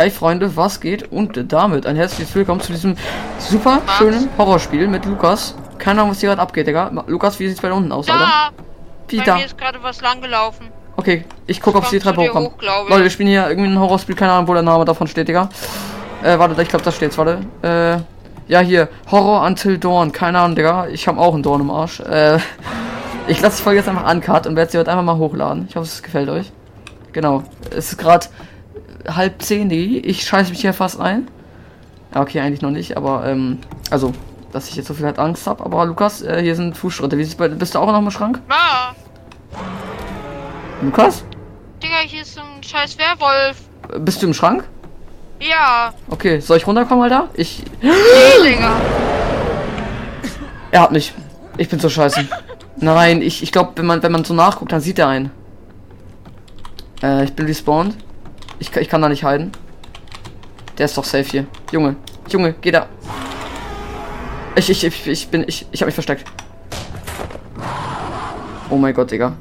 Hey Freunde, was geht? Und damit ein herzliches Willkommen zu diesem super schönen Horrorspiel mit Lukas. Keine Ahnung, was hier gerade abgeht, Digga. Lukas, wie sieht's bei unten aus, Alter? Da! Wie Bei da? mir ist gerade was lang gelaufen. Okay, ich gucke, ob sie die Treppe hochkommen. hoch, ich. Leute, wir spielen hier irgendwie ein Horrorspiel, keine Ahnung, wo der Name davon steht, Digga. Äh, warte, ich glaube, da steht's, warte. Äh, ja, hier, Horror Until Dawn, keine Ahnung, Digga. Ich habe auch einen Dorn im Arsch. Äh, ich lasse die Folge jetzt einfach uncut und werde sie heute einfach mal hochladen. Ich hoffe, es gefällt euch. Genau, es ist gerade halb zehn, Diggi. Ich scheiße mich hier fast ein. Ja, okay, eigentlich noch nicht, aber, ähm, also, dass ich jetzt so viel halt Angst habe. Aber Lukas, äh, hier sind Fußschritte. Wie sieht's bei, bist du auch noch im Schrank? Ah, Lukas? Digga, hier ist ein scheiß Werwolf. Äh, Bist du im Schrank? Ja. Okay, soll ich runterkommen, Alter? Ich. Nee, Digga. Er hat mich. Ich bin so scheiße. Nein, ich, ich glaube, wenn man, wenn man so nachguckt, dann sieht er einen. Äh, ich bin respawned. Ich, kann- ich kann da nicht halten. Der ist doch safe hier. Junge, Junge, geh da. Ich, ich, ich, ich bin, ich, ich habe mich versteckt. Oh mein Gott, Digga.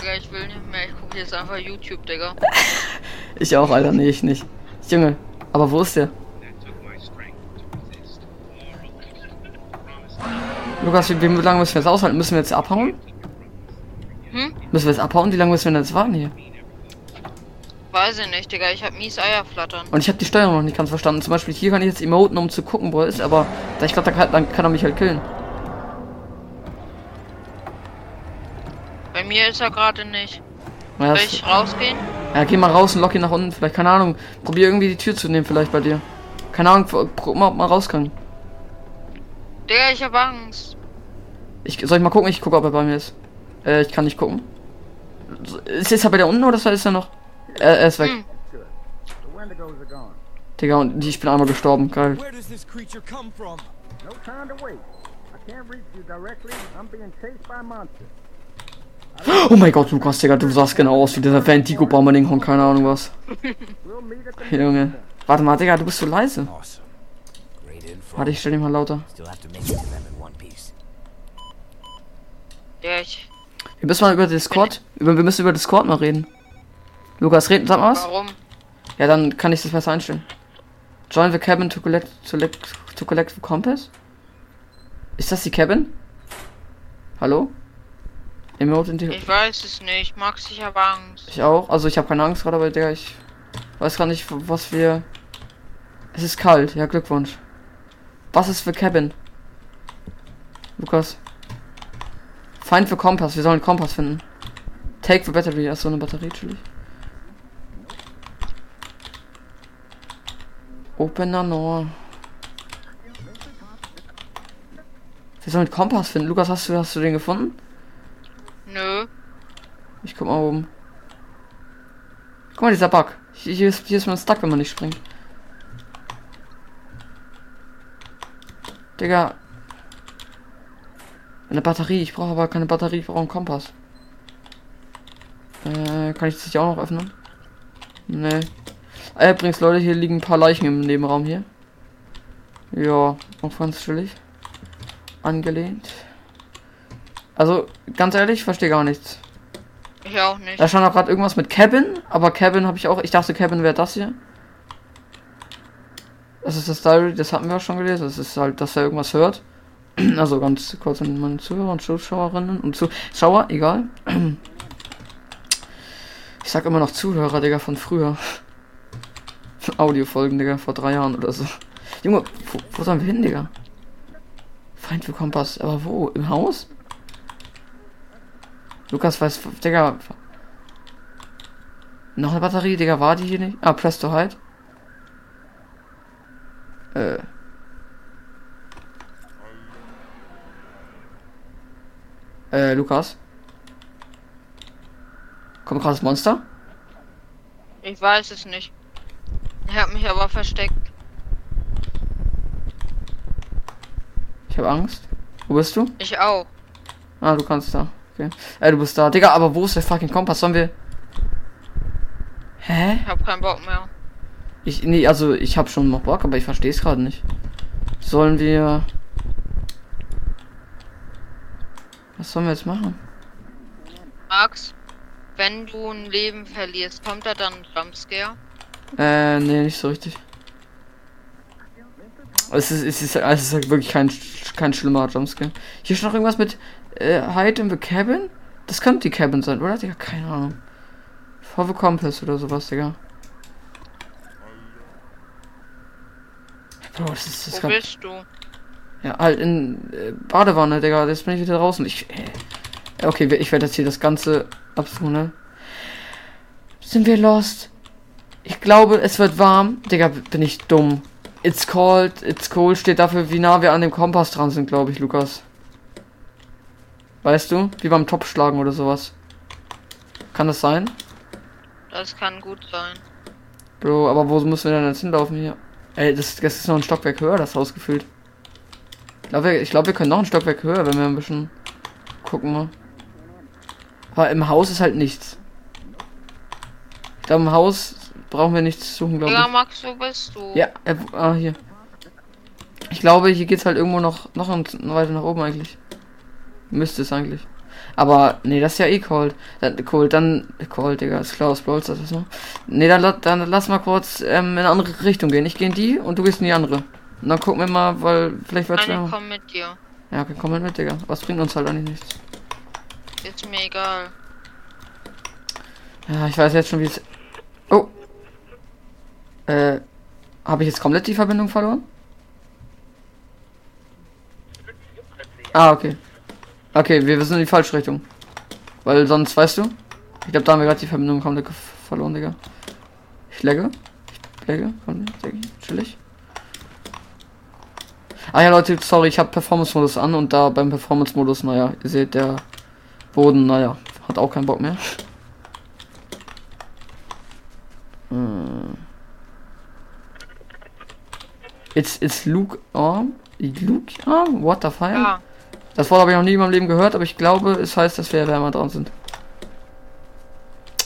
Digga, ich will nicht mehr. Ich gucke jetzt einfach YouTube, Digga. Ich auch, Alter. Nee, ich nicht. Junge, aber wo ist der? Lukas, wie, wie lange müssen wir jetzt aushalten? Müssen wir jetzt abhauen? Hm? Müssen wir jetzt abhauen? Wie lange müssen wir denn jetzt warten hier? Weiß ich nicht, Digga. Ich hab mies Eier flattern. Und ich habe die Steuerung noch nicht ganz verstanden. Zum Beispiel hier kann ich jetzt emoten, um zu gucken, wo er ist, aber da ich glaube, da kann, dann kann er mich halt killen. Bei mir ist er gerade nicht. Ja, Soll ich rausgehen? ja, geh mal raus und lock ihn nach unten. Vielleicht, keine Ahnung. Probier irgendwie die Tür zu nehmen, vielleicht bei dir. Keine Ahnung, guck mal, ob man raus kann. Digga, ich hab Angst. Ich, soll ich mal gucken? Ich gucke, ob er bei mir ist. Äh, ich kann nicht gucken. So, Ist jetzt bei der unten oder ist er noch? Er, er ist weg. Hm. Digga, und ich bin einmal gestorben. Geil. Where does this creature come from? No time to wait. I can't reach you directly. I'm being chased by monsters. Oh mein Gott, Lukas, Digga, du sahst genau aus wie dieser Vantigo Bomberling und keine Ahnung was. The Junge. Warte mal, Digga, du bist so leise. Warte, ich stell dich mal lauter. Wir müssen mal über Discord. Über, wir müssen über Discord mal reden. Lukas, reden, sag mal was. Warum? Ja, dann kann ich das besser einstellen. Join the cabin to collect, to collect, to collect the compass? Ist das die Cabin? Hallo? Emote in die... Ich weiß es nicht. Max, ich hab Angst. Ich auch. Also ich habe keine Angst gerade, aber Digga, ich weiß gar nicht, was wir... Es ist kalt. Ja, Glückwunsch. Was ist für Cabin? Lukas. Find the Kompass. Wir sollen Kompass finden. Take the battery. Achso, eine Batterie, natürlich. Open a door. Wir sollen Kompass finden. Lukas, hast du, hast du den gefunden? Nö. Ich guck mal oben. Guck mal, dieser Bug. Hier, hier, ist, hier ist man stuck, wenn man nicht springt. Digga. Eine Batterie. Ich brauche aber keine Batterie. Ich brauche einen Kompass. Äh, kann ich das hier auch noch öffnen? Nee. Äh, übrigens, Leute, hier liegen ein paar Leichen im Nebenraum hier. Ja, auch ganz chillig. Angelehnt. Also, ganz ehrlich, ich verstehe gar nichts. Ich auch nicht. Da stand auch gerade irgendwas mit Cabin, aber Cabin habe ich auch. Ich dachte, Cabin wäre das hier. Das ist das Diary, das hatten wir auch schon gelesen. Das ist halt, dass er irgendwas hört. Also ganz kurz an meine Zuhörer und Zuschauerinnen und Zuschauer, egal. Ich sag immer noch Zuhörer, Digga, von früher. Audiofolgen, Digga, vor drei Jahren oder so. Junge, wo, wo sollen wir hin, Digga? Feind für Kompass, aber wo? Im Haus? Lukas weiß, Digga. Noch eine Batterie, Digga, war die hier nicht? Ah, Press to Hide. Äh. Äh, Lukas? Kommt gerade das Monster? Ich weiß es nicht. Ich hab mich aber versteckt. Ich habe Angst. Wo bist du? Ich auch. Ah, du kannst da. Okay. Äh, du bist da. Digga, aber wo ist der fucking Kompass? Sollen wir. Hä? Ich hab keinen Bock mehr. Ich, nee, also ich habe schon noch Bock, aber ich verstehe es gerade nicht. Sollen wir. Was sollen wir jetzt machen? Max, wenn du ein Leben verlierst, kommt da dann ein Jumpscare? Äh, nee, nicht so richtig. Es ist, es ist, es ist halt wirklich kein, kein schlimmer Jumpscare. Hier ist noch irgendwas mit äh, Hide in the Cabin? Das könnte die Cabin sein, oder? Digga, keine Ahnung. For the Compass oder sowas, Digga. Bro, das ist, das Wo bist du? ja, halt in äh, Badewanne, Digga. Jetzt bin ich wieder draußen. Ich, äh, okay, ich werde jetzt hier das Ganze absuchen, ne? Sind wir lost? Ich glaube, es wird warm. Digga, bin ich dumm. It's cold, it's cold steht dafür, wie nah wir an dem Kompass dran sind, glaube ich, Lukas. Weißt du? Wie beim Topfschlagen oder sowas. Kann das sein? Das kann gut sein. Bro, aber wo müssen wir denn jetzt hinlaufen hier? Ey, das, das ist noch ein Stockwerk höher, das Haus gefühlt. Ich glaube, ich glaub, wir können noch ein Stockwerk höher, wenn wir ein bisschen gucken mal. Aber im Haus ist halt nichts. Ich glaube, im Haus brauchen wir nichts suchen, glaube ich. Max, wo bist du? Ja, äh, ah, hier. Ich glaube, hier geht's halt irgendwo noch, noch weiter nach oben eigentlich. Müsste es eigentlich. Aber, nee, das ist ja eh cold. Dann, cold, dann, cold, Digga, ist klar aus Brawl Stars, was noch? Nee, dann, dann lass mal kurz ähm, in eine andere Richtung gehen. Ich gehe in die und du gehst in die andere. Und dann gucken wir mal, weil vielleicht ich wärmer. komm mit dir. Ja, okay, komm halt mit, Digga. Was bringt uns halt eigentlich nichts. Ist mir egal. Ja, ich weiß jetzt schon, wie es. Oh. Äh, habe ich jetzt komplett die Verbindung verloren? Ah, okay. Okay, wir sind in die falsche Richtung. Weil sonst, weißt du? Ich glaube, da haben wir gerade die Verbindung komplett verloren, Digga. Ich legge. Ich legge. Chillig. Ah ja, Leute, sorry, ich habe Performance-Modus an und da beim Performance-Modus, naja, ihr seht, der Boden, naja, hat auch keinen Bock mehr. It's, it's Luke Arm? Luke Arm? What the fuck? Ja. Das Wort habe ich noch nie in meinem Leben gehört, aber ich glaube, es heißt, dass wir wärmer dran sind.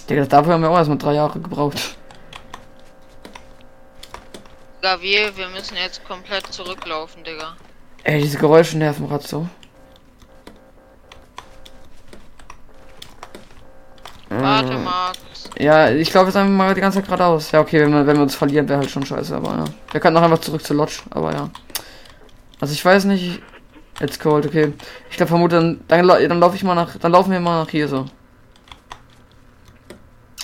Digga, dafür haben wir auch erstmal drei Jahre gebraucht. Digga, wir, müssen jetzt komplett zurücklaufen, Digga. Ey, diese Geräusche nerven gerade so. Warte, Max. Ja, ich glaube, jetzt einfach mal die ganze Zeit geradeaus. Ja, okay, wenn wir, wenn wir uns verlieren, wäre halt schon scheiße, aber ja. Wir könnten auch einfach zurück zur Lodge, aber ja. Also ich weiß nicht. It's cold, okay. Ich glaube vermute, dann, dann, dann laufe ich mal nach. Dann laufen wir mal nach hier so.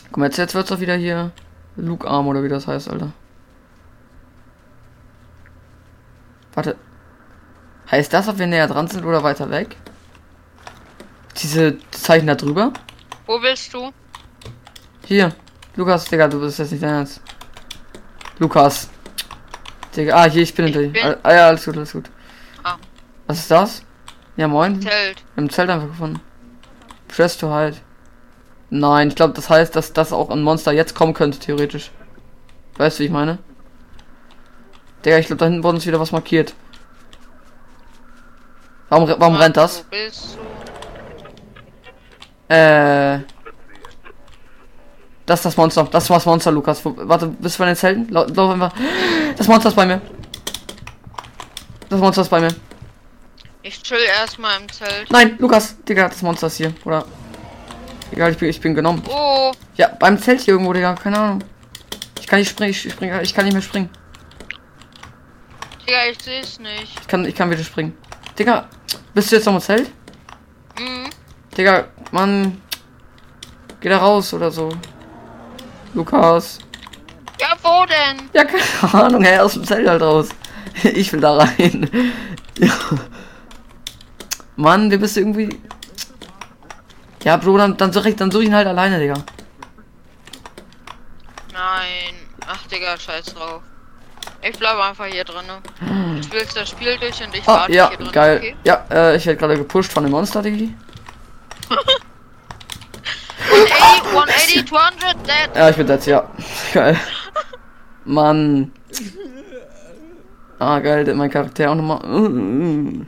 Guck mal, jetzt, jetzt wird's doch wieder hier Luke Arm oder wie das heißt, Alter. Warte. Heißt das, ob wir näher dran sind oder weiter weg? Diese Zeichen da drüber? Wo bist du? Hier, Lukas, Digga, du bist jetzt nicht dein Ernst. Lukas. Digga, ah, hier, ich bin hinter dir. Ah, ja, alles gut, alles gut. Ah. Was ist das? Ja, moin. Zelt. Im Zelt einfach gefunden. Press to hide. Nein, ich glaube, das heißt, dass das auch ein Monster jetzt kommen könnte, theoretisch. Weißt du, wie ich meine? Digga, ich glaube, da hinten wurde uns wieder was markiert. Warum, warum rennt das? Äh. Das ist das Monster. Das ist das Monster, Lukas. Warte, bist du bei den Zelten? Lau- Lauf einfach. Das Monster ist bei mir. Das Monster ist bei mir. Ich chill erstmal im Zelt. Nein, Lukas. Digga, das Monster ist hier. Oder. Egal, ich bin, ich bin genommen. Oh, Ja, beim Zelt hier irgendwo, Digga. Keine Ahnung. Ich kann nicht springen. Ich, spring, ich kann nicht mehr springen. Digga, ich seh's nicht. Ich kann, ich kann wieder springen. Digga, bist du jetzt noch im Zelt? Mhm. Digga, Mann. Geh da raus oder so. Lukas. Ja, wo denn? Ja, keine Ahnung, hey, aus dem Zelt halt raus. Ich will da rein. Ja. Mann, du bist irgendwie. Ja, Bro, dann, dann suche ich, dann such ich ihn halt alleine, Digga. Nein. Ach, Digga, scheiß drauf. Ich bleibe einfach hier drin. Du spielst das Spiel durch und ich Ah, warte ja, hier drin. geil. Okay? Ja, äh, ich werde gerade gepusht von dem Monster, Diggi. 180, 180, 200, dead. Ja, ich bin jetzt, ja. Geil. Mann. Ah, geil, mein Charakter auch nochmal.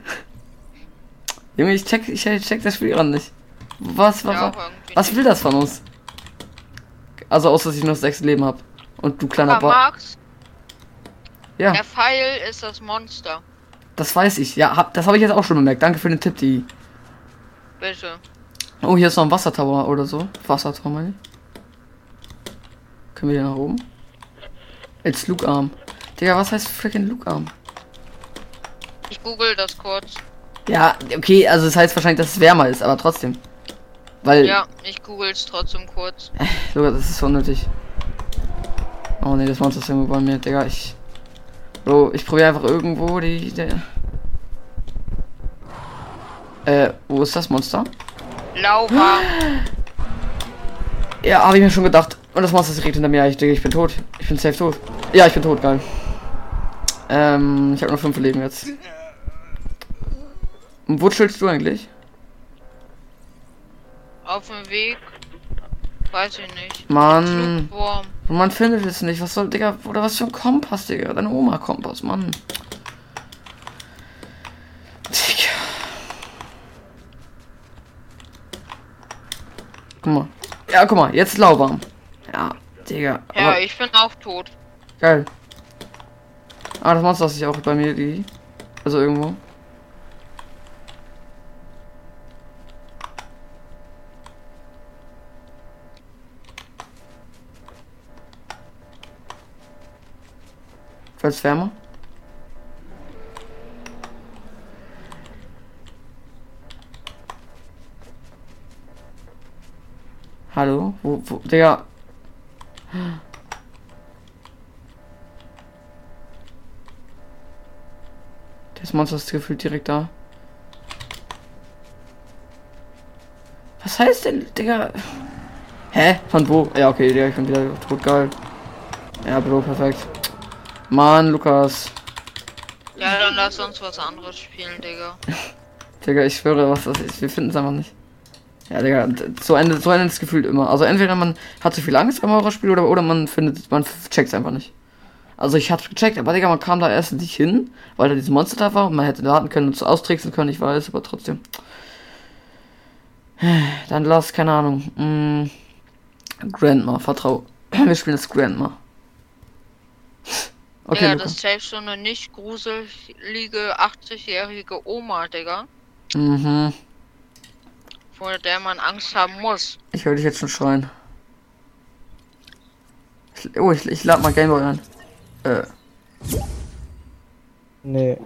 Junge, ich check, ich check das Spiel gerade nicht. Was, was, Ja, was, will das von uns? Also, außer dass ich nur sechs Leben habe. Und du kleiner Aber ba Max, Ja, der Pfeil ist das Monster. das weiß ich. Ja, hab, das habe ich jetzt auch schon bemerkt. Danke für den Tipp, die. Bitte. Oh, hier ist noch ein Wassertower oder so. Wassertower, meine ich. Können wir hier nach oben? Als Luke Arm. Digga, was heißt freaking Luke Arm? Ich google das kurz. Ja, okay, also es heißt wahrscheinlich, dass es wärmer ist, aber trotzdem. Weil, Ja, ich google es trotzdem kurz. Lukas, das ist so unnötig. Oh ne, das Monster ist irgendwo bei mir, Digga, ich. Bro, ich probiere einfach irgendwo die. die äh, wo ist das Monster? Lauwarm. Ja, habe ich mir schon gedacht. Und das Monster direkt hinter mir. Ich denke, ich bin tot. Ich bin safe tot. Ja, ich bin tot, geil. Ähm, ich habe nur fünf Leben jetzt. Und wo chillst du eigentlich? Auf dem Weg. Weiß ich nicht. Mann. Man findet es nicht. Was soll, Digga? Oder was für ein Kompass, Digga? Deine Oma Kompass, Mann. Digga. Guck mal. Ja, guck mal, jetzt lauwarm. Ja, Digga. Ja, aber- ich bin auch tot. Geil. Ah, das Monster ist sich auch bei mir, die. Also irgendwo. Wird's wärmer? Hallo? Wo, wo, Digga. Das Monster ist gefühlt direkt da. Was heißt denn, Digga? Hä? Von wo? Ja, okay, Digga, ich bin wieder tot, geil. Ja, Bro, perfekt. Mann, Lukas. Ja, dann lass uns was anderes spielen, Digga. Digga, ich schwöre, was das ist. Wir finden es einfach nicht. Ja, Digga, so endet, so endet es gefühlt immer. Also entweder man hat zu viel Angst beim Horrorspiel oder, oder man findet, man checkt es einfach nicht. Also ich hab's gecheckt, aber Digga, man kam da erst nicht hin, weil da dieses Monster da war und man hätte warten können und es austricksen können, ich weiß, aber trotzdem. Dann lass, keine Ahnung. Mm, Grandma, vertrau. Wir spielen das Grandma. Okay, Digga, Luca. das ist safe so eine nicht gruselige 80-jährige Oma, Digga. Mhm. Vor der man Angst haben muss. Ich höre dich jetzt schon schreien. Ich, oh, ich, ich lade mal Gameboy ein. Äh, Nee.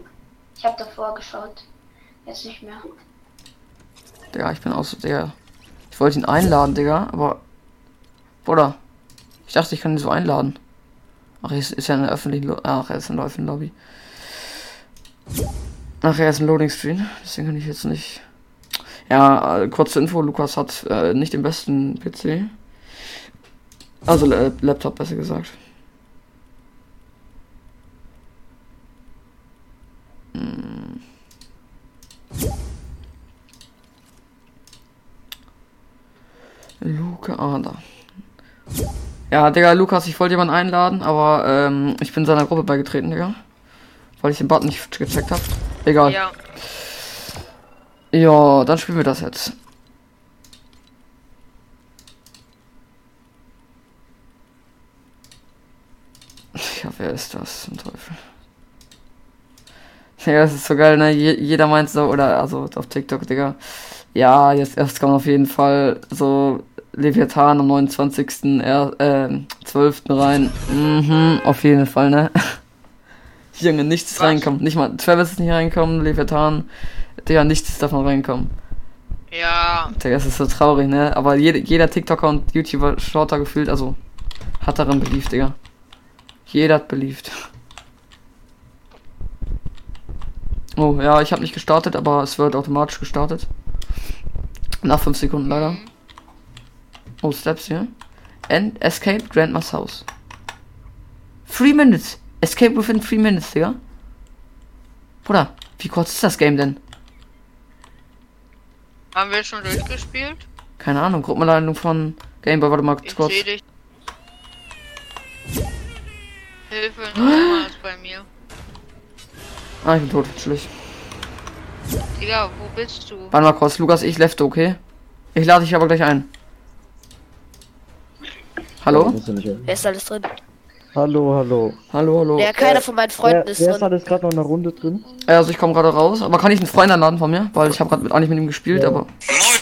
Ich habe davor geschaut. Jetzt nicht mehr. Digga, ich bin so, Digga. Ich wollte ihn einladen, Digga, aber. Bruder. Ich dachte, ich kann ihn so einladen. Ach, ist, ist ja eine öffentliche. Lo Ach, er ist in der öffentlichen Lobby. Ach, er ist ein Loading Screen. Deswegen kann ich jetzt nicht. Ja, äh, kurze Info: Lukas hat äh, nicht den besten PC. Also äh, Laptop, besser gesagt. Hm. Luca Ada. Ja, Digga, Lukas, ich wollte jemanden einladen, aber ähm, ich bin seiner Gruppe beigetreten, Digga. Weil ich den Button nicht gecheckt habe. Egal. Ja. Ja, dann spielen wir das jetzt. Ja, wer ist das zum Teufel? Ja, das ist so geil, ne? Je jeder meint so, oder also auf TikTok, Digga. Ja, jetzt erst kommt auf jeden Fall so Leviathan am 29. Er, äh, 12. rein. Mhm, auf jeden Fall, ne? Junge, nichts Was? reinkommt. Nicht mal Travis ist nicht reinkommen, Leviathan. Digga, nichts davon reinkommen. ja, Digga, das ist so traurig, ne? Aber jede, jeder TikToker und YouTuber da gefühlt, also hat daran beliebt, Digga. Jeder hat beliebt. Oh, ja, ich habe nicht gestartet, aber es wird automatisch gestartet. Nach 5 Sekunden leider. Oh, Steps hier. And escape Grandma's house. Three minutes. Escape within three minutes, Digga. Bruder, wie kurz ist das Game denn? Haben wir schon durchgespielt? Keine Ahnung, Gruppenleitung von Gameboy, warte mal Ich kurz. sehe dich. Hilfe, nochmal ist bei mir. Ah, ich bin tot, chillig. Digga, wo bist du? Warte mal kurz, Lukas, ich lefte, okay? Ich lade dich aber gleich ein. Hallo? Wer ist alles drin? Hallo, hallo. Hallo, hallo. Ja, keiner von meinen Freunden Wer, ist wer ist drin. alles gerade noch in der Runde drin? Also ich komme gerade raus, aber kann ich einen Freund einladen von mir? Weil ich habe gerade mit, eigentlich mit ihm gespielt, Ja. aber... Moin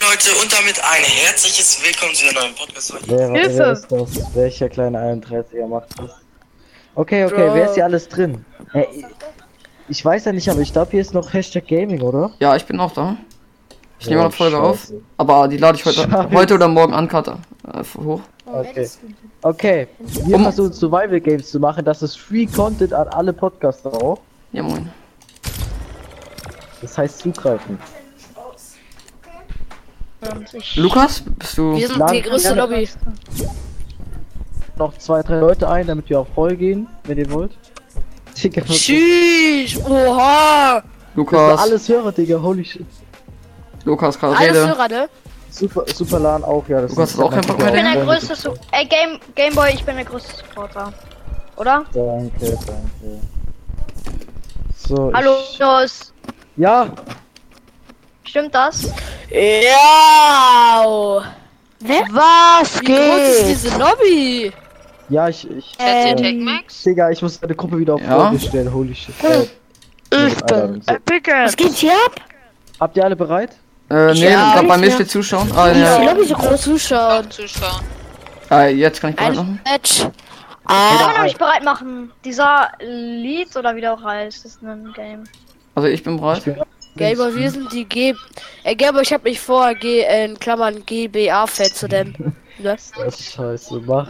Leute und damit ein herzliches Willkommen zu einer neuen Podcast-Folge. Wer, Hilfe! wer ist das? Welcher kleine 31er macht das? Okay, okay, Bro. wer ist hier alles drin? Äh, ich weiß ja nicht, aber ich glaube, hier ist noch Hashtag Gaming, oder? Ja, ich bin auch da. Ich nehme eine Folge auf, scheiße. aber die lade ich heute, Scheiße. heute oder morgen an, Cutter. Äh, hoch. Okay. Okay, wir Um- versuchen Survival Games zu machen. Das ist Free Content an alle Podcaster auch. Ja, moin. Das heißt zugreifen. Lukas, bist du. Wir sind Lang- die größte. Lobby. Noch zwei, drei Leute ein, damit wir auch voll gehen, wenn ihr wollt. Digga, Tschüss! Oha! Lukas, alles Hörer, Digga, holy shit. Lukas, gerade Alles. Hörer, ne? Super, super LAN auch, ja. Das ist hat auch keinen Bock mehr, Ich bin der größte Su Ey, Game Gameboy, ich bin der größte Supporter. Oder? Danke, danke. So, Hallo, Ich, los. ja, Stimmt das? Ja! Was Wie groß ist diese Lobby? ja, ich, ich. Ihr Ähm, Max? Digga, ich muss meine Gruppe wieder auf Ja. Stellen, holy shit. Äh, Einladung, so. Was geht hier ab? Habt ihr alle bereit? Äh, nee, Ja, glaub, bei mir steht Zuschauen. Ah, ja. Lobby so groß zuschauen. Auch zuschauen. Ah, jetzt kann ich bereit machen. Match. Ich Ah, kann euch bereit machen. Dieser Lied oder wie der auch heißt, ist ein Game. Also ich bin bereit. Ich Gamer, wir sind die G. Äh, Gamer, ich hab mich vor G äh, in Klammern GBA-Fan zu nennen. Ne? Das ist scheiße, mach.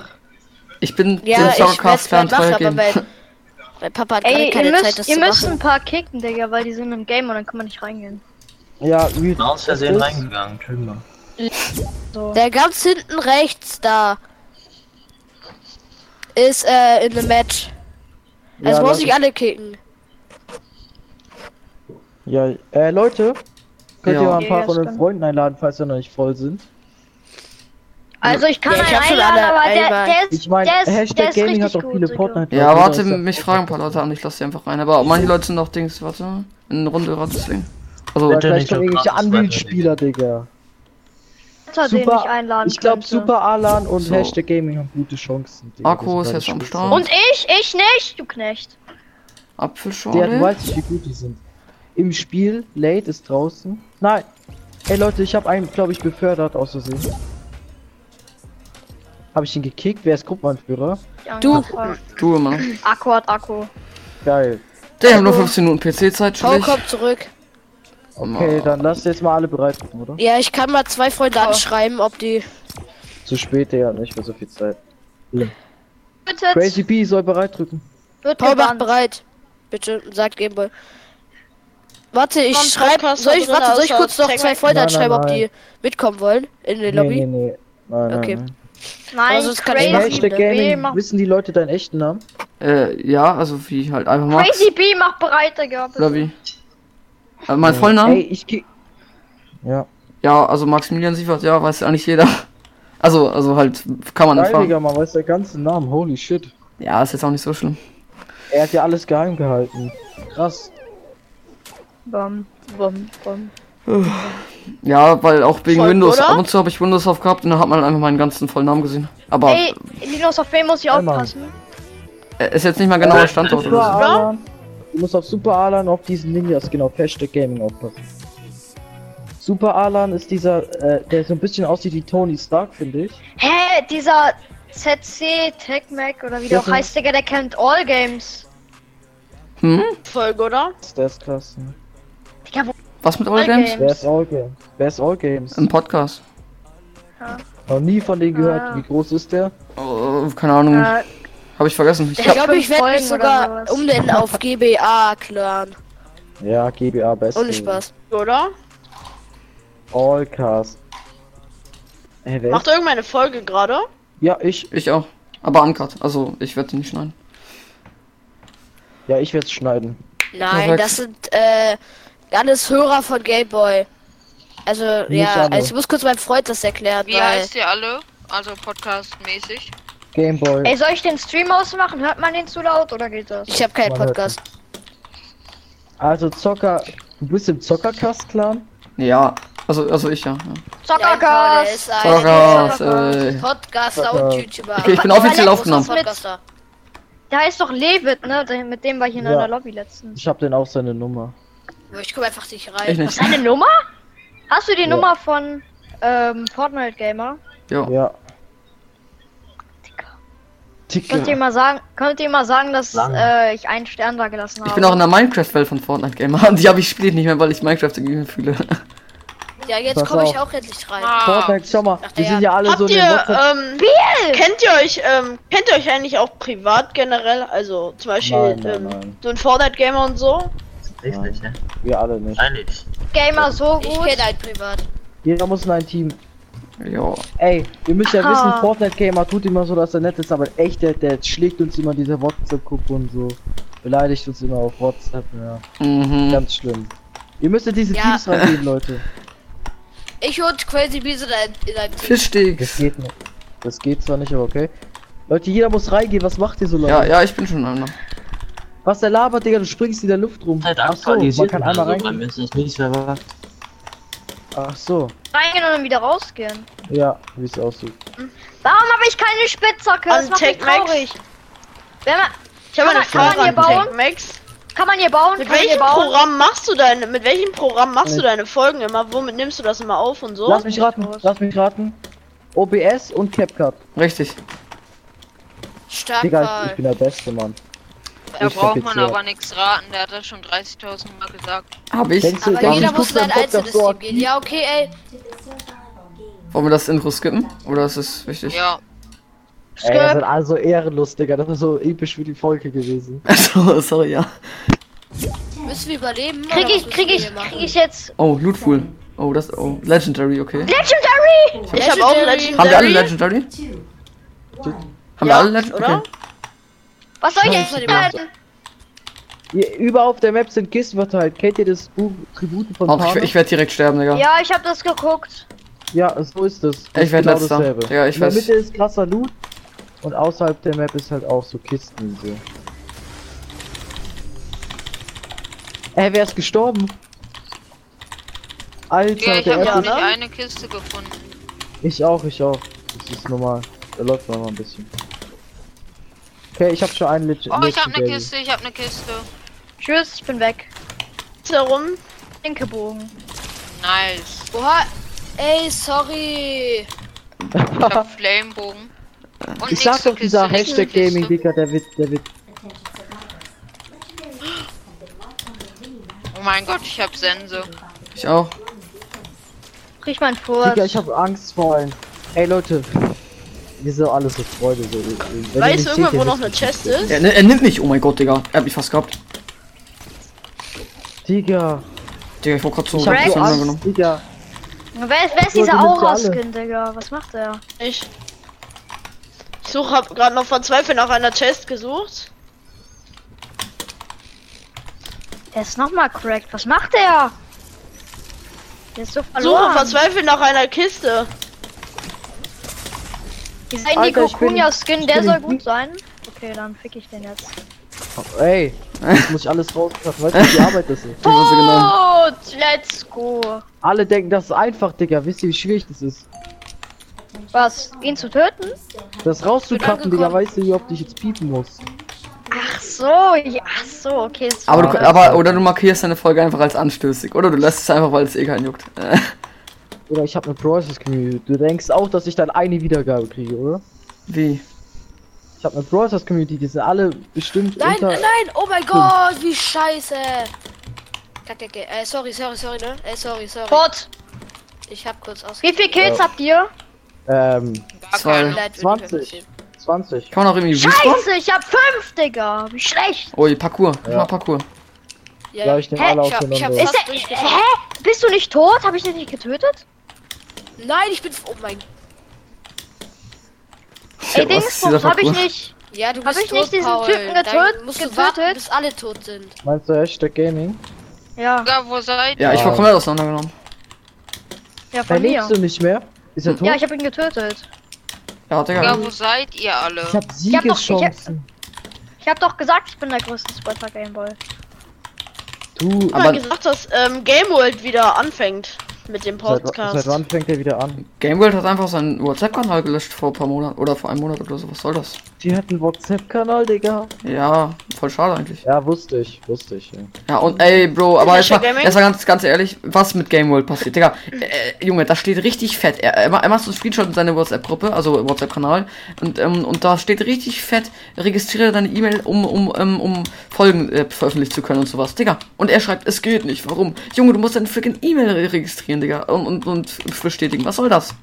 Ich bin Ja, dem ich werd's Soccercast mal Fan machen, treu aber gehen. mein, Papa hat gerade Ey, ihr keine Zeit, müsst, das ihr zu müsst machen. ein paar kicken, Digga, weil die sind im Game und dann kann man nicht reingehen. Ja, wie Aus Versehen reingegangen, Entschuldigung. So. Der ganz hinten rechts da ist äh, in dem Match. Also Ja, muss lass- ich alle kicken. Ja, äh, Leute, könnt Ja. ihr mal ein paar ja, von den. Freunden einladen, falls wir noch nicht voll sind? Also ich kann Ja, ich einen einladen, aber der, der ist, Ich meine, der ist, der Hashtag ist Gaming hat gut. viele. Fortnite. Ja, warte, mich fragen ein paar Leute an, ich lasse sie einfach rein. Aber manche Leute sind noch Dings, warte, in eine Runde deswegen. Also, Ja, gleich so irgendwelche Unreal-Spieler, Digga. Super, ich glaube. Super Alan und So. Hashtag Gaming haben gute Chancen. Digga. Akku ist jetzt Spitze. Start. Und ich, ich nicht, du Knecht. Der, du Apfelschorle. weißt nicht, wie gut die sind. Im Spiel, Late ist draußen. Nein. Ey Leute, ich habe einen, glaube ich, befördert aus Versehen. Habe ich ihn gekickt? Wer ist Gruppenanführer? Du. Du immer. Akku hat Akku. Geil. Der hat nur 15 Minuten PC-Zeit, chillig. kommt zurück. Okay, dann lasst jetzt mal alle bereit oder? Ja, ich kann mal zwei Freunde anschreiben, ob die. Zu spät, Digga, nicht mehr so viel Zeit. Bitte, Crazy B soll bereit drücken. wird Paul macht bereit. Bitte, sagt Gameboy. Warte, ich schreibe. Soll ich, warte, soll ich kurz noch zwei? Freunde anschreiben, ob die mitkommen wollen in die Nee, Lobby? nee, nee. Nein, Okay. nein, Nein, Also, das kann ich Crazy? B Gaming, wissen die Leute deinen echten Namen? Äh, ja, also wie halt einfach Max. Crazy B macht bereit, Digga. bitte. Also mein Vollname? Ey, ich geh. Ja. Ja, also Maximilian Sievert, ja, weiß eigentlich jeder. Also, also halt, kann man fragen. Digga, man weiß den ganzen Namen. Holy shit. Ja, ist jetzt auch nicht so schlimm. Er hat ja alles geheim gehalten. Krass. Bum, bum, bum. Ja, weil auch wegen Voll, Windows, oder? ab und zu habe ich Windows aufgehabt und dann hat man einfach meinen ganzen vollen Namen gesehen. Aber Ey, Linus, auf wen muss ich aufpassen? äh, ist jetzt nicht mal genauer Standort oder Alan. Du musst auf Super Alan auf diesen Ninjas, genau, Hashtag Gaming aufpassen. Super Alan ist dieser, äh, der so ein bisschen aussieht wie Tony Stark, finde ich. Hä, dieser ZC Tech Mac oder wie der auch heißt, Digga, der kennt All Games. Hm? Folge, oder? Der ist krass. Ne? Digga, wo Was mit All All Games? Games. Wer ist All Games? Wer ist All Games? Im Podcast. Noch nie von denen gehört. Ah. Wie groß ist der? Oh, keine Ahnung, äh, habe ich vergessen. Ich Ich glaub, glaube, ich werde mich sogar sowas. umnennen auf GBA Clan. Ja, GBA best. Ohne Spaß. Oder? Allcast. Wer Macht irgendeine Folge gerade? Ja, ich. ich auch. Aber uncut, also ich werde nicht schneiden. Ja, ich werde es schneiden. Nein, Perfekt. das sind äh, alles Hörer von Gameboy. Also, Nicht ja, alle. also ich muss kurz meinem Freund das erklären, Wie weil. heißt ihr alle? Also Podcast-mäßig. Gameboy. ey, soll ich den Stream ausmachen? Hört man den zu laut oder geht das? Ich habe keinen Man Podcast. Also Zocker. Du bist im Zockercast-Clan? Ja, also, also ich ja. ja. Ja, der ist Zockercast! Zockercast, äh, Podcaster und YouTuber. Okay, ich bin offiziell aufgenommen. ist Podcaster. Der heißt doch Levit, ne? Der- Mit dem war ich in Ja. einer Lobby letztens. Ich hab den auch seine Nummer. Ich komme einfach nicht rein. Ich nicht. Was ist deine Nummer? Hast du die Ja. Nummer von ähm, Fortnite Gamer? Jo. Ja. Könnt ihr mal sagen, könnt ihr mal sagen, dass äh, ich einen Stern da gelassen habe? Ich bin auch in der Minecraft-Welt von Fortnite Gamer. Und die habe ich spiele nicht mehr, weil ich Minecraft irgendwie fühle. Ja, jetzt komme ich auch endlich rein. Ah, Fortnite, schau mal, Ach, wir ja. sind ja alle so Habt in ihr, ähm, kennt ihr euch, ähm, kennt ihr euch eigentlich auch privat generell? Also zum Beispiel Nein, nein, ähm, nein. so ein Fortnite-Gamer und so? Richtig, ne? Wir alle nicht. Wahrscheinlich. Gamer so Ich gut. kenne einen privat. Jeder muss in ein Team. Jo. Ey, ihr müsst ja wissen, Fortnite Gamer tut immer so, dass er nett ist, aber echt, der, der schlägt uns immer diese WhatsApp-Gruppe und so. Beleidigt uns immer auf WhatsApp, ja. Mhm. Ganz schlimm. Ihr müsst in diese Ja. Teams reingehen, Leute. Ich und Crazy Bee sind ein, in einem Team. Das geht nicht. Das geht zwar nicht, aber okay. Leute, jeder muss reingehen, was macht ihr so lange? Ja, ja, ich bin schon einer. Was der labert, Digga, du springst in der Luft rum. Halt Ach so, man kann einmal reingehen. beim Messer ist nicht verwahr. Ach so, Reingehen und dann wieder rausgehen. ja, wie es aussieht. Warum habe ich keine Spitzhacke? Das macht mich traurig. Wenn man, Ich habe Kann eine Frage hier an bauen? TechMax. kann man hier bauen? Mit welchem bauen? Programm machst du deine, mit welchem Programm machst du Nee. deine Folgen immer? Womit nimmst du das immer auf und so? Lass mich raten, lass mich raten. OBS und CapCut. Richtig. Stark Digga, ich bin der Beste, Mann. Da Ich braucht man aber nichts raten, der hat das schon 30.000 Mal gesagt. Hab ich. Denkst du, Aber jeder muss guck in ein meinen Podcast einzelnes Team gehen. Ja, okay, ey. Wollen wir das Intro skippen? Oder ist es wichtig? Ja. Ey, das sind also ehrenlos, Digga. Das ist so episch für die Folge gewesen. Achso, sorry, ja. Müssen wir überleben? Krieg ich, krieg wir ich, krieg ich jetzt Oh, Lootful. Oh, das. Oh, Legendary, okay. Legendary? Ich habe auch Legendary. Haben wir alle Legendary. Legendary? Haben wir Ja, alle Legendary? Okay. Was soll ich jetzt die macht- halten? Hier, überall auf der Map sind Kisten verteilt. Kennt ihr das Buch Tributen von Oh, ich, ich werde direkt sterben, Digga. Ja, ich habe das geguckt. Ja, so ist das. das Ich ist werd genau letzter. dasselbe. Ja, ich In der weiß. Mitte ist krasser Loot und außerhalb der Map ist halt auch so Kisten und so. Ey, wer ist gestorben? Alter, Ja, ich der habe noch nicht eine Kiste gefunden. Ich auch, ich auch. Das ist normal. Da läuft man mal ein bisschen. Okay, ich habe schon einen Leg Oh, ich habe eine. Kiste, ich habe eine Kiste. Tschüss, ich bin weg. Herum. Linke Bogen. Nice. Oha. Ey, sorry. Ich hab Flamebogen. Und Ich sag doch, dieser Kiste, Hashtag Gaming. Dicker, der wird, der wird. Oh mein Gott, ich hab Sense. Ich auch. Riech mein. Digga, ich habe Angst vor allen. Ey Leute, wir sind alle so Freude. So. Wenn Weißt du irgendwo, wo noch eine Chest ist? Er, er nimmt mich. Oh mein Gott, Digga. Er hat mich fast gehabt. Digga, Digga, ich wollte gerade so ich hab so Digga. Wer, wer ist dieser Aura-Skin, Digga? Was macht der? Ich. Ich suche, hab gerade noch verzweifelt nach einer Chest gesucht. Der ist nochmal cracked. Was macht der? Der ist so Suche verloren. verzweifelt nach einer Kiste. Alter, ich bin- Kunja-Skin, ich der soll gut sein. Okay, dann fick ich den jetzt. Ey, jetzt muss ich alles rauspacken. Weißt du, wie die Arbeit das ist? Wusste genau. Gut, let's go. Alle denken, das ist einfach, Digga. Wisst ihr, wie schwierig das ist? Was? Ihn zu töten? Das rauszukappen, Digga, weißt du, wie oft ich jetzt piepen muss? Ach so, ja, ach so, okay. Aber, du, aber oder du markierst deine Folge einfach als anstößig. Oder du lässt es einfach, weil es eh keinen juckt. Oder ich habe eine Process Community. Du denkst auch, dass ich dann eine Wiedergabe kriege, oder? Wie? Ich habe eine Process Community, die sind alle bestimmt Nein, unter. nein, oh mein Gott, wie scheiße. Kacke, kacke. Äh, sorry, sorry, sorry, ne? Äh, sorry, sorry. Fort. Ich hab kurz aus. Wie viele Kills habt ihr? Ähm, Zwei. keine. Leid, würde ich 20. passieren. 20. Kann man auch irgendwie? Scheiße, ich hab fünf, Digga. Wie schlecht. Oh, Parcours. Ich Ja. mach Parcours. Ja, Ja, ich nehme Hä? alle Ich hab- ich hab auseinander. Ist fast der. durchgeschafft. Hä? Bist du nicht tot? Hab ich dich nicht getötet? Nein, ich bin. Oh mein. Ey, was Dings, ist dieser hab ich nicht. Ja, du Hab bist ich nicht tot, diesen Paul. Typen Dann getöt- musst du getötet? warten, bis alle tot sind. Meinst du Hashtag Gaming? Ja, Ja, wo seid ihr? Ja, ich war komplett auseinandergenommen. ja, Da von mir. du nicht mehr? Ist er tot? Ja, ich hab ihn getötet. Ja, Digga. Ja, wo seid ihr alle? ich hab doch- ich Siegeschancen. Ich hab doch gesagt, ich bin der größte Spoiler Gameboy. Du, Aber gesagt, dass ähm, Game World wieder anfängt mit dem seit, Podcast. seit wann fängt er wieder an? Game World hat einfach seinen WhatsApp-Kanal gelöscht vor ein paar Monaten oder vor einem Monat oder so. Was soll das? Die hat einen WhatsApp-Kanal, Digga. Ja, voll schade eigentlich. Ja, wusste ich, wusste ich. Ja. Ja, und ey, Bro, aber jetzt Hashtag mal, ganz, ganz ehrlich, was mit Game World passiert, Digga. Äh, Junge, da steht richtig fett. Er, er, er macht so einen Screenshot in seine WhatsApp-Gruppe, also WhatsApp-Kanal, und, ähm, und da steht richtig fett, registriere deine E-Mail, um, um, ähm, um Folgen äh, veröffentlichen zu können und sowas, Digga. Und er schreibt, es geht nicht, warum? Junge, du musst deine freaking E-Mail re- registrieren, Digga, und, und, und bestätigen. Was soll das?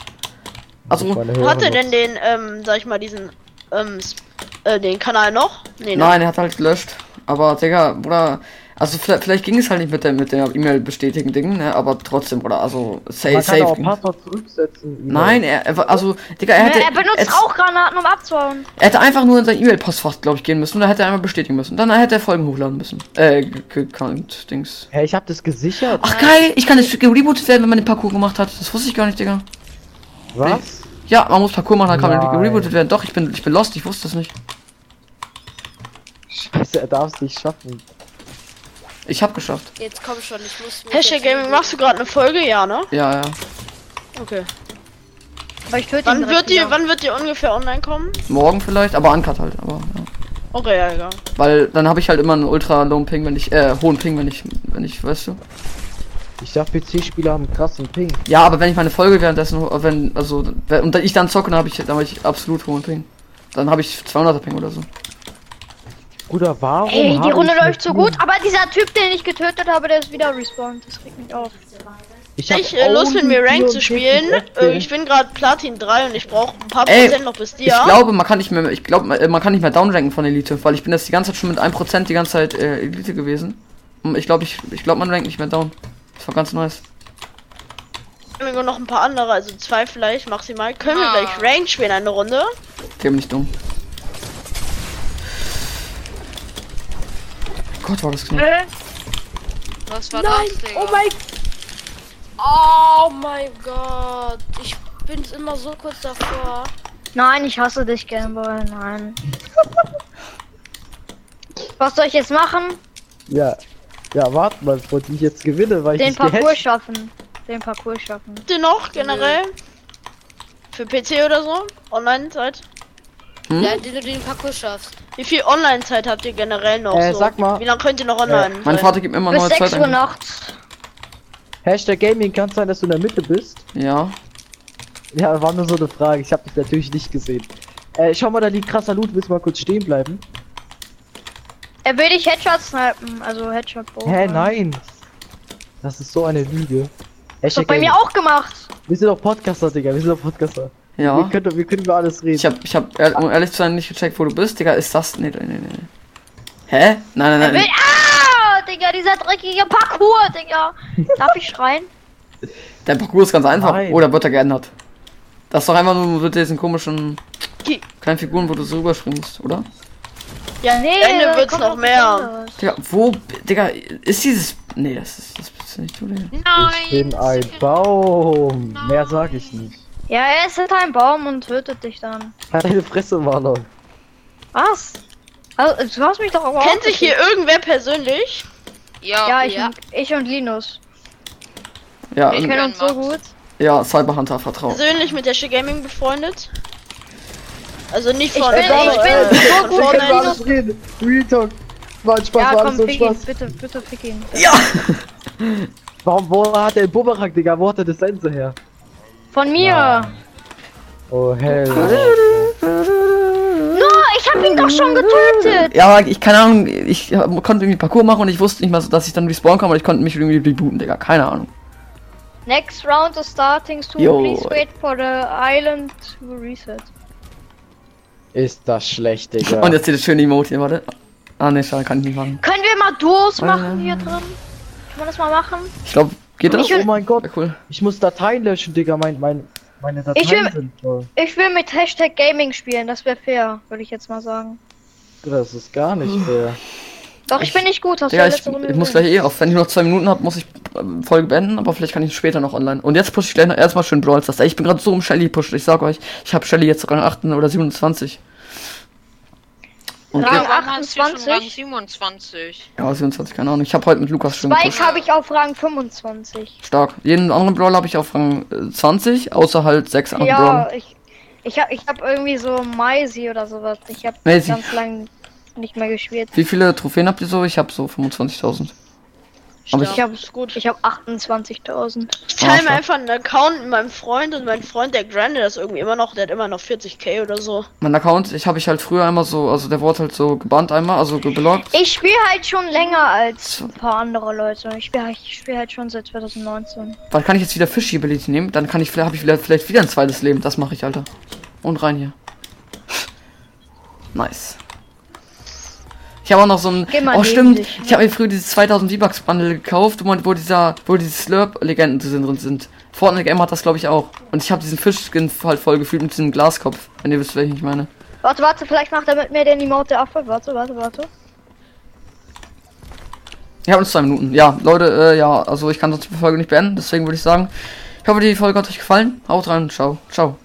Also, Hat er denn den, ähm, sag ich mal, diesen, ähm, äh, den Kanal noch? Nee, ne? Nein, er hat halt gelöscht. Aber, Digga, Bruder, also vielleicht, vielleicht ging es halt nicht mit der mit der E-Mail bestätigen Ding, ne? Aber trotzdem, Bruder, also safe, Man kann safe. auch ging. Passwort zurücksetzen. Nein, er, er war- also, Digga, er hätte. er benutzt er, Rauchgranaten, um abzuhauen. er hätte einfach nur in sein E-Mail-Postfach, glaube ich, gehen müssen. Und da hätte er einmal bestätigen müssen. Dann hätte er Folgen hochladen müssen. Äh, gekannt, Dings. Hä, ich hab das gesichert. Ach geil, ich kann jetzt gerebootet werden, wenn man den Parcours gemacht hat. Das wusste ich gar nicht, Digga. Was? Ja, man muss Parcours machen, dann kann man Nein. gerebootet werden. Doch, ich bin, ich bin lost, ich wusste das nicht. Scheiße, er darf es nicht schaffen. Ich hab geschafft. Jetzt komm schon, ich muss. Hashtag Gaming, machst du gerade eine Folge? Ja, ne? Ja, ja. Okay. Aber ich töte ihn Wann direkt wird die, wieder. wann wird die ungefähr online kommen? Morgen vielleicht, aber uncut halt. Aber, ja. Okay, ja, egal. Weil dann habe ich halt immer einen ultra low Ping, wenn ich, äh, hohen Ping, wenn ich, wenn ich, weißt du. Ich sag, PC-Spieler haben krassen Ping. Ja, aber wenn ich meine Folge währenddessen, ho- wenn, also, wenn- und ich dann zocke, dann habe ich, dann habe ich absolut hohen Ping. Dann habe ich 200er Ping oder so. Bruder, warum? Ey, die Runde ich läuft so gut, aber dieser Typ, den ich getötet habe, der ist wieder respawned. Das regt mich auf. Ich hab Ich äh, Lust mit mir Rank zu 44 spielen. Äh, ich bin gerade Platin 3 und ich brauche ein paar Ey, Prozent noch bis dir. Ich glaube, man kann nicht mehr, ich glaube, man kann nicht mehr downranken von Elite, weil ich bin jetzt die ganze Zeit schon mit 1% die ganze Zeit äh, Elite gewesen. Und ich glaube, ich, ich glaube, man rankt nicht mehr down. Das war ganz nice. Ich habe noch ein paar andere, also zwei vielleicht maximal. Können wir Ah. gleich Rank spielen eine Runde? Okay, bin ich dumm. Gott, war das knapp. Was war Nein! das, Digga? Oh mein. Oh mein Gott! Ich bin immer so kurz davor. Nein, ich hasse dich, Gameboy. Nein. Was soll ich jetzt machen? Ja. Ja, warte mal, bevor ich jetzt gewinne, weil ich Den Parcours schaffen. Den Parcours schaffen. Habt ihr noch generell? Für PC oder so? Online-Zeit? Hm? Ja, den du den Parcours schaffst. Wie viel Online-Zeit habt ihr generell noch? Äh, so? sag mal. Wie lange könnt ihr noch online? Mein sein? Vater gibt mir immer Bis neue 6 Zeit Uhr ein. nachts. Hashtag Gaming kann sein, dass du in der Mitte bist. Ja. Ja, war nur so eine Frage. Ich habe dich natürlich nicht gesehen. Äh, schau mal, da liegt krasser Loot. Willst du mal kurz stehen bleiben? Er will dich Headshot snipen. Also Headshot Bow. Hä, nein. Das ist so eine Lüge. Hashtag bei mir auch gemacht. Wir sind doch Podcaster, Digga. Wir sind doch Podcaster. Wir Ja. können, wir können über alles reden. Ich hab, ich hab, ehr- um ehrlich zu sein, nicht gecheckt, wo du bist, Digga. Ist das. Nee, nee, nee, nee. Hä? Nein, Er nein, will. nein. Ah, Digga, dieser dreckige Parcours, Digga. Darf ich schreien? Der Parcours ist ganz einfach. Nein. Oder wird er geändert? Das ist doch einfach nur mit diesen komischen kleinen Figuren, wo du so rüberspringst, oder? Ja, Nee, Ende wird's noch mehr. Digga, wo, Digga, ist dieses. Nee, das ist. Das bist du nicht, du, Digga. Nein! Ich bin ein Baum. Mehr sag ich nicht. Ja, er ist hinter einem Baum und tötet dich dann. Halt deine Fresse, Marlon. Was? Also, du hast mich doch aber Kennt auch sich hier irgendwer persönlich? Ja, Ja, ich, Ja. Und, ich und Linus. Ja, Wir kennen uns so gut. ja, Cyberhunter, vertraut. Persönlich mit der Shit Gaming befreundet? Also nicht Ich von, bin- äh, ich bin äh, so gut über Fortnite. alles reden. Real Talk. War ein Spaß, Ja, war komm, so fick ihn. Spaß. Bitte, bitte fick ihn. Ja! Warum, wo hat der Bumerang, Digga? Wo hat er das Sense her? Von mir. Oh, hell. No, ich hab ihn doch schon getötet. Ja, aber ich, keine Ahnung, ich konnte irgendwie Parcours machen und ich wusste nicht mal, so, dass ich dann respawnen kann, aber ich konnte mich irgendwie rebooten, Digga. Keine Ahnung. Next round is starting soon. Yo. Please wait for the island to reset. Ist das schlecht, Digga. Und jetzt hier das schöne Emote hier, warte. Ah, ne, schade, kann ich nicht machen. Können wir mal Duos Ah. machen hier drin? Kann man das mal machen? Ich glaube, geht das? oh mein Gott. Ja, cool. Ich muss Dateien löschen, Digga. Mein, mein, meine Dateien Ich will- sind voll. Ich will mit Hashtag Gaming spielen, das wäre fair, würde ich jetzt mal sagen. Das ist gar nicht fair. Doch, ich bin nicht gut, hast du Digga, ja ich, ich muss gleich eh auf. Wenn ich noch zwei Minuten habe, muss ich ähm, Folge beenden, aber vielleicht kann ich später noch online. Und jetzt push ich gleich noch erstmal schön Brawl Stars. Ey, Ich bin gerade so um Shelly pusht. Ich sag euch, ich habe Shelly jetzt Rang 8 oder 27. Und Rang ja, Ja, warum hast du schon 28? Rang 27? ja, 27, keine Ahnung. Ich habe heute mit Lukas schon Spike habe ich auf Rang 25. Stark. Jeden anderen Brawler habe ich auf Rang äh, 20, außer halt sechs andere Ja, Brawler. ich, Ich hab, ich hab irgendwie so Maisi oder sowas. Ich hab Maisie. ganz lang nicht mehr gespielt. Wie viele Trophäen habt ihr so? Ich habe so 25.000. Aber Ich hab, gut. ich hab 28.000. Ich teile mir einfach einen Account mit meinem Freund und mein Freund, der grandet das irgendwie immer noch, der hat immer noch 40k oder so. Mein Account, ich habe ich halt früher einmal so, also der wurde halt so gebannt einmal, also geblockt. Ich spiele halt schon länger als ein paar andere Leute. Ich spiele ich spiel halt schon seit 2019. Wann kann ich jetzt wieder Fishy Ability nehmen? Dann kann ich vielleicht habe ich vielleicht, vielleicht wieder ein zweites Leben. Das mache ich, Alter. Und rein hier. Nice. Ich habe auch noch so ein. Oh stimmt. dich, Ich habe mir früher dieses 2000 V-Bucks Bundle gekauft, wo, dieser, wo diese Slurp Legenden drin sind. Fortnite Game hat das glaube ich auch. Und ich habe diesen Fischskin halt voll gefühlt mit diesem Glaskopf. Wenn ihr wisst, welchen ich meine. Warte, warte, vielleicht macht er mit mir den Emote der Affe. Warte, warte, warte. Wir haben uns zwei Minuten. Ja, Leute, äh, ja, also ich kann sonst die Folge nicht beenden. Deswegen würde ich sagen, ich hoffe, die Folge hat euch gefallen. Haut rein. Ciao. Ciao.